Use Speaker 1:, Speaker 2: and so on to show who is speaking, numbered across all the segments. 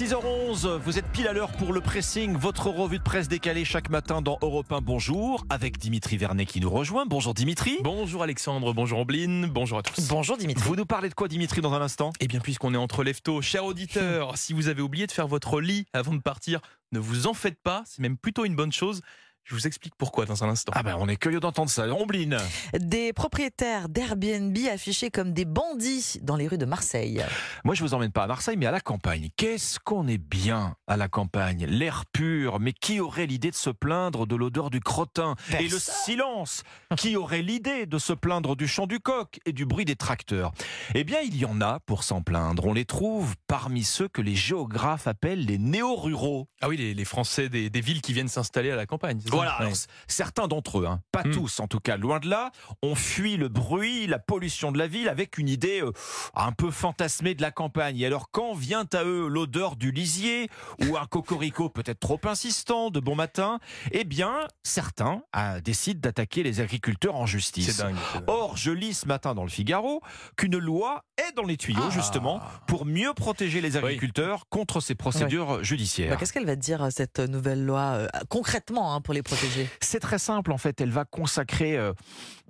Speaker 1: 6h11, vous êtes pile à l'heure pour le pressing, votre revue de presse décalée chaque matin dans Europe 1 Bonjour, avec Dimitri Vernet qui nous rejoint. Bonjour Dimitri.
Speaker 2: Bonjour Alexandre, bonjour Ambline, bonjour à tous.
Speaker 3: Bonjour Dimitri.
Speaker 1: Vous nous parlez de quoi Dimitri dans un instant?
Speaker 2: Eh bien puisqu'on est entre leftos, cher auditeur, si vous avez oublié de faire votre lit avant de partir, ne vous en faites pas, c'est même plutôt une bonne chose. Je vous explique pourquoi dans un instant.
Speaker 1: Ah ben on est curieux d'entendre ça. Ombline.
Speaker 3: Des propriétaires d'Airbnb affichés comme des bandits dans les rues de Marseille.
Speaker 1: Moi je vous emmène pas à Marseille mais à la campagne. Qu'est-ce qu'on est bien à la campagne L'air pur, mais qui aurait l'idée de se plaindre de l'odeur du crottin? Et le silence Qui aurait l'idée de se plaindre du chant du coq et du bruit des tracteurs? Eh bien il y en a pour s'en plaindre. On les trouve parmi ceux que les géographes appellent les néo-ruraux.
Speaker 2: Ah oui, les, les Français des, des villes qui viennent s'installer à la campagne.
Speaker 1: Voilà,
Speaker 2: Ouais.
Speaker 1: certains d'entre eux, hein, pas
Speaker 2: Hmm.
Speaker 1: tous en tout cas, loin de là, ont fui le bruit, la pollution de la ville avec une idée euh, un peu fantasmée de la campagne. Et alors quand vient à eux l'odeur du lisier ou un cocorico peut-être trop insistant de bon matin, eh bien certains ah, décident d'attaquer les agriculteurs en justice.
Speaker 2: C'est dingue.
Speaker 1: Or, je lis ce matin dans le Figaro qu'une loi est dans les tuyaux,
Speaker 3: Ah.
Speaker 1: justement, pour mieux protéger les agriculteurs contre ces procédures judiciaires.
Speaker 3: Bah, Qu'est-ce qu'elle va dire cette nouvelle loi euh, concrètement hein, pour les protéger
Speaker 1: C'est très simple en fait, elle va consacrer euh,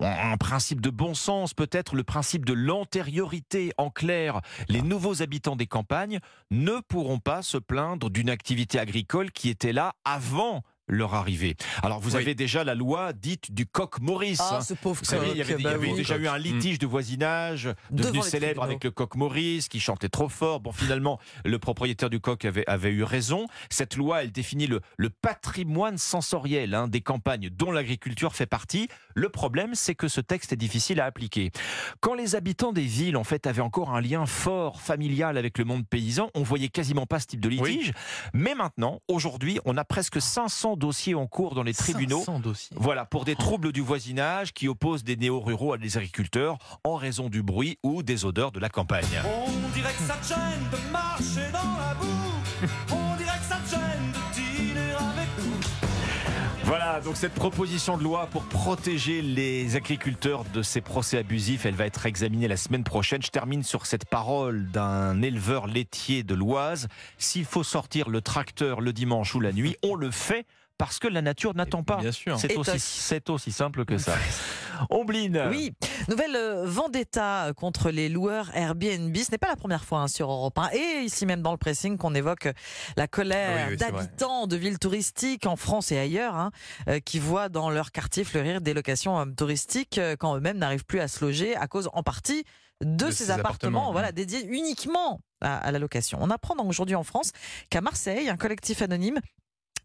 Speaker 1: un principe de bon sens, peut-être le principe de l'antériorité. En clair, les nouveaux habitants des campagnes ne pourront pas se plaindre d'une activité agricole qui était là avant leur arrivée. Alors vous
Speaker 2: Oui.
Speaker 1: avez déjà la loi dite du coq Maurice. hein.
Speaker 3: Ah, ce pauvre
Speaker 1: Vous savez, il y avait, il y
Speaker 3: bah
Speaker 1: avait
Speaker 3: oui.
Speaker 1: déjà eu un litige de voisinage devenu célèbre avec le coq Maurice qui chantait trop fort. Bon, finalement, le propriétaire du coq avait, avait eu raison. Cette loi, elle définit le, le patrimoine sensoriel hein, des campagnes dont l'agriculture fait partie. Le problème, c'est que ce texte est difficile à appliquer. Quand les habitants des villes, en fait, avaient encore un lien fort, familial avec le monde paysan, on voyait quasiment pas ce type de litige. Mais maintenant, aujourd'hui, on a presque 500 dossiers en cours dans les tribunaux
Speaker 2: 500 dossiers.
Speaker 1: voilà, pour des troubles du voisinage qui opposent des néo-ruraux à des agriculteurs en raison du bruit ou des odeurs de la campagne.
Speaker 4: On dirait que ça te gêne de marcher dans la boue. On dirait que ça te gêne de dîner avec nous.
Speaker 1: Voilà, donc cette proposition de loi pour protéger les agriculteurs de ces procès abusifs, elle va être examinée la semaine prochaine. Je termine sur cette parole d'un éleveur laitier de l'Oise. S'il faut sortir le tracteur le dimanche ou la nuit, on le fait parce que la nature n'attend pas.
Speaker 2: Bien sûr.
Speaker 1: C'est aussi,
Speaker 3: toc.
Speaker 1: c'est aussi simple que ça. Ombline.
Speaker 3: Oui, nouvelle euh, vendetta contre les loueurs Airbnb. Ce n'est pas la première fois hein, sur Europe 1 et ici même dans le pressing qu'on évoque la colère
Speaker 2: oui, oui,
Speaker 3: d'habitants de villes touristiques en France et ailleurs hein, euh, qui voient dans leur quartier fleurir des locations euh, touristiques euh, quand eux-mêmes n'arrivent plus à se loger à cause en partie de,
Speaker 2: De
Speaker 3: ces,
Speaker 2: ces
Speaker 3: appartements,
Speaker 2: appartements,
Speaker 3: voilà, dédiés uniquement à, à la location. On apprend donc aujourd'hui en France qu'à Marseille, un collectif anonyme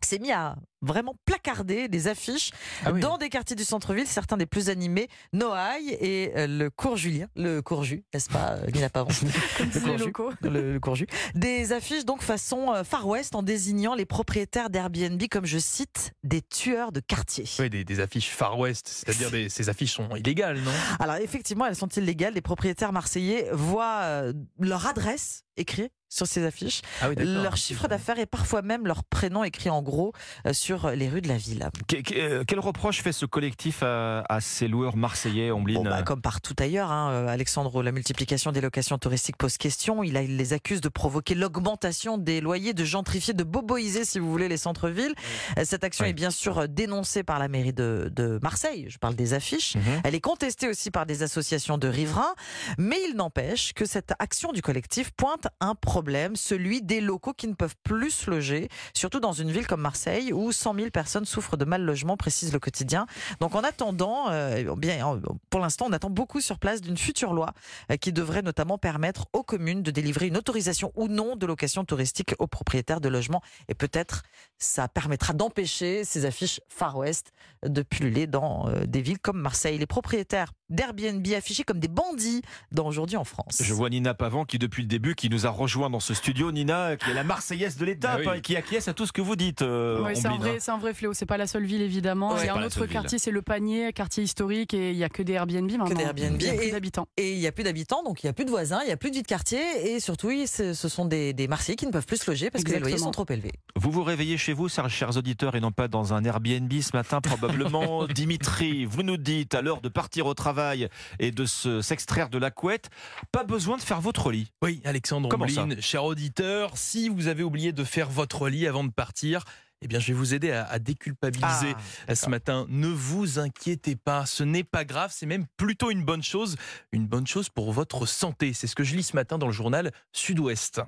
Speaker 3: s'est mis à vraiment placarder des affiches
Speaker 2: Ah oui.
Speaker 3: dans des quartiers du centre-ville, certains des plus animés, Noailles et euh, le cours Julien, le cours Jus, n'est-ce pas, euh, Lina Pavon le, cours Jus, le, le cours Jus. Des affiches donc façon euh, Far West en désignant les propriétaires d'Airbnb comme, je cite, des tueurs de quartier.
Speaker 2: Ouais, des, des affiches Far West, c'est-à-dire ces affiches sont illégales, non?
Speaker 3: Alors effectivement, elles sont illégales. Les propriétaires marseillais voient leur adresse écrite sur ces affiches,
Speaker 2: Ah oui,
Speaker 3: leur chiffre d'affaires et parfois même leur prénom écrit en gros euh, sur les rues de la ville.
Speaker 1: Que- que- euh, Quel reproche fait ce collectif à, à ces loueurs marseillais, Ombline
Speaker 3: Bon, bah, comme partout ailleurs, hein, euh, Alexandre, la multiplication des locations touristiques pose question. Il, a, il les accuse de provoquer l'augmentation des loyers, de gentrifier, de boboiser, si vous voulez, les centres-villes. Euh, Cette action
Speaker 2: Oui.
Speaker 3: est bien sûr dénoncée par la mairie de, de Marseille. Je parle des affiches.
Speaker 1: Mhm.
Speaker 3: Elle est contestée aussi par des associations de riverains, mais il n'empêche que cette action du collectif pointe un problème, celui des locaux qui ne peuvent plus se loger, surtout dans une ville comme Marseille où 100 000 personnes souffrent de mal logement, précise le quotidien. Donc en attendant, euh, euh, pour l'instant, on attend beaucoup sur place d'une future loi euh, qui devrait notamment permettre aux communes de délivrer une autorisation ou non de location touristique aux propriétaires de logements. Et peut-être ça permettra d'empêcher ces affiches Far West de pulluler dans euh, des villes comme Marseille. Les propriétaires d'Airbnb affichés comme des bandits dans aujourd'hui en France.
Speaker 1: Je vois Nina Pavant qui, depuis le début, qui nous a rejoint dans ce studio. Nina, qui est la Marseillaise de l'étape,
Speaker 2: Ah oui.
Speaker 1: hein, qui acquiesce à tout ce que vous dites. euh,
Speaker 5: Ouais, c'est un vrai,
Speaker 1: hein.
Speaker 5: c'est un vrai fléau. C'est pas la seule ville évidemment.
Speaker 1: Ouais, pas
Speaker 5: un autre quartier, c'est le Panier, quartier historique, et il y a que des Airbnb maintenant.
Speaker 3: des Airbnb.
Speaker 5: Il y a plus
Speaker 3: Et-
Speaker 5: d'habitants.
Speaker 3: Et il n'y a plus d'habitants, donc il n'y a plus de voisins, il n'y a plus de vie de quartier. Et surtout, oui, ce sont des, des Marseillais qui ne peuvent plus se loger parce que les loyers sont trop élevés.
Speaker 1: Vous vous réveillez chez vous, chers chers auditeurs, et non pas dans un Airbnb ce matin, probablement. Dimitri, vous nous dites à l'heure de partir au travail. Travail et de se- s'extraire de la couette, pas besoin de faire votre lit.
Speaker 2: Oui, Alexandre
Speaker 1: Comment ça
Speaker 2: Omblin, cher auditeur, si vous avez oublié de faire votre lit avant de partir, eh bien, je vais vous aider à, à déculpabiliser
Speaker 3: Ah,
Speaker 2: ce matin. Ne vous inquiétez pas, ce n'est pas grave, c'est même plutôt une bonne chose, une bonne chose pour votre santé. C'est ce que je lis ce matin dans le journal Sud-Ouest.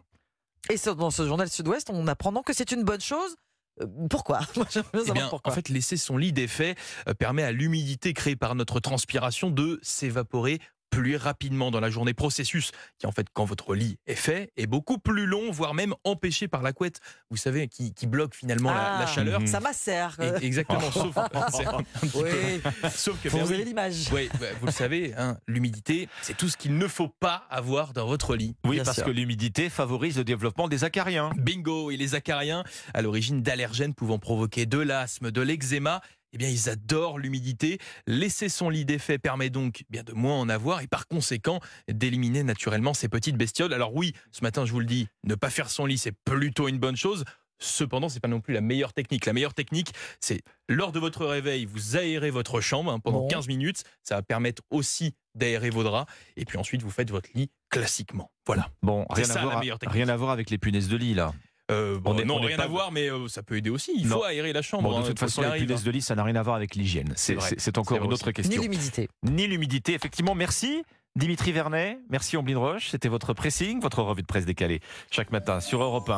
Speaker 3: Et ce- dans ce journal Sud-Ouest, on apprend donc que c'est une bonne chose. Euh, Pourquoi? Moi,
Speaker 2: Eh bien,
Speaker 3: pourquoi.
Speaker 2: en fait, laisser son lit défait euh, permet à l'humidité créée par notre transpiration de s'évaporer plus rapidement dans la journée. Processus qui, en fait, quand votre lit est fait, est beaucoup plus long, voire même empêché par la couette. Vous savez, qui, qui bloque finalement la, la
Speaker 3: Ah,
Speaker 2: chaleur.
Speaker 3: Ça macère.
Speaker 2: Et- Exactement, sauf, un petit peu-
Speaker 3: Oui,
Speaker 2: sauf que
Speaker 3: vous
Speaker 2: ben oui,
Speaker 3: l'image.
Speaker 2: Ouais, vous le savez, hein, l'humidité, c'est tout ce qu'il ne faut pas avoir dans votre lit.
Speaker 1: Oui,
Speaker 3: Bien
Speaker 1: parce
Speaker 3: sûr.
Speaker 1: que l'humidité favorise le développement des acariens.
Speaker 2: Bingo Et les acariens, à l'origine d'allergènes pouvant provoquer de l'asthme, de l'eczéma, eh bien, ils adorent l'humidité. Laisser son lit défait permet donc bien de moins en avoir et par conséquent d'éliminer naturellement ces petites bestioles. Alors oui, ce matin, je vous le dis, ne pas faire son lit, c'est plutôt une bonne chose. Cependant, c'est pas non plus la meilleure technique. La meilleure technique, c'est lors de votre réveil, vous aérez votre chambre hein, pendant
Speaker 3: Bon.
Speaker 2: 15 minutes. Ça va permettre aussi d'aérer vos draps. Et puis ensuite, vous faites votre lit classiquement. Voilà.
Speaker 1: Bon, rien,
Speaker 2: ça,
Speaker 1: à voir, rien à voir avec les punaises de lit, là.
Speaker 2: Euh, bon,
Speaker 1: On est-
Speaker 2: non,
Speaker 1: on
Speaker 2: rien
Speaker 1: pas-
Speaker 2: à voir, mais euh, ça peut aider aussi. Il
Speaker 1: Non.
Speaker 2: faut aérer la chambre.
Speaker 1: Bon, de
Speaker 2: hein,
Speaker 1: toute façon, les
Speaker 2: arrive,
Speaker 1: punaises de lit, ça n'a rien à voir avec l'hygiène. C'est encore une autre
Speaker 3: Ni
Speaker 1: question.
Speaker 3: l'humidité.
Speaker 1: Ni l'humidité, effectivement. Merci. Dimitri Vernet, merci Omblin Roche. C'était votre pressing, votre revue de presse décalée chaque matin sur Europe 1.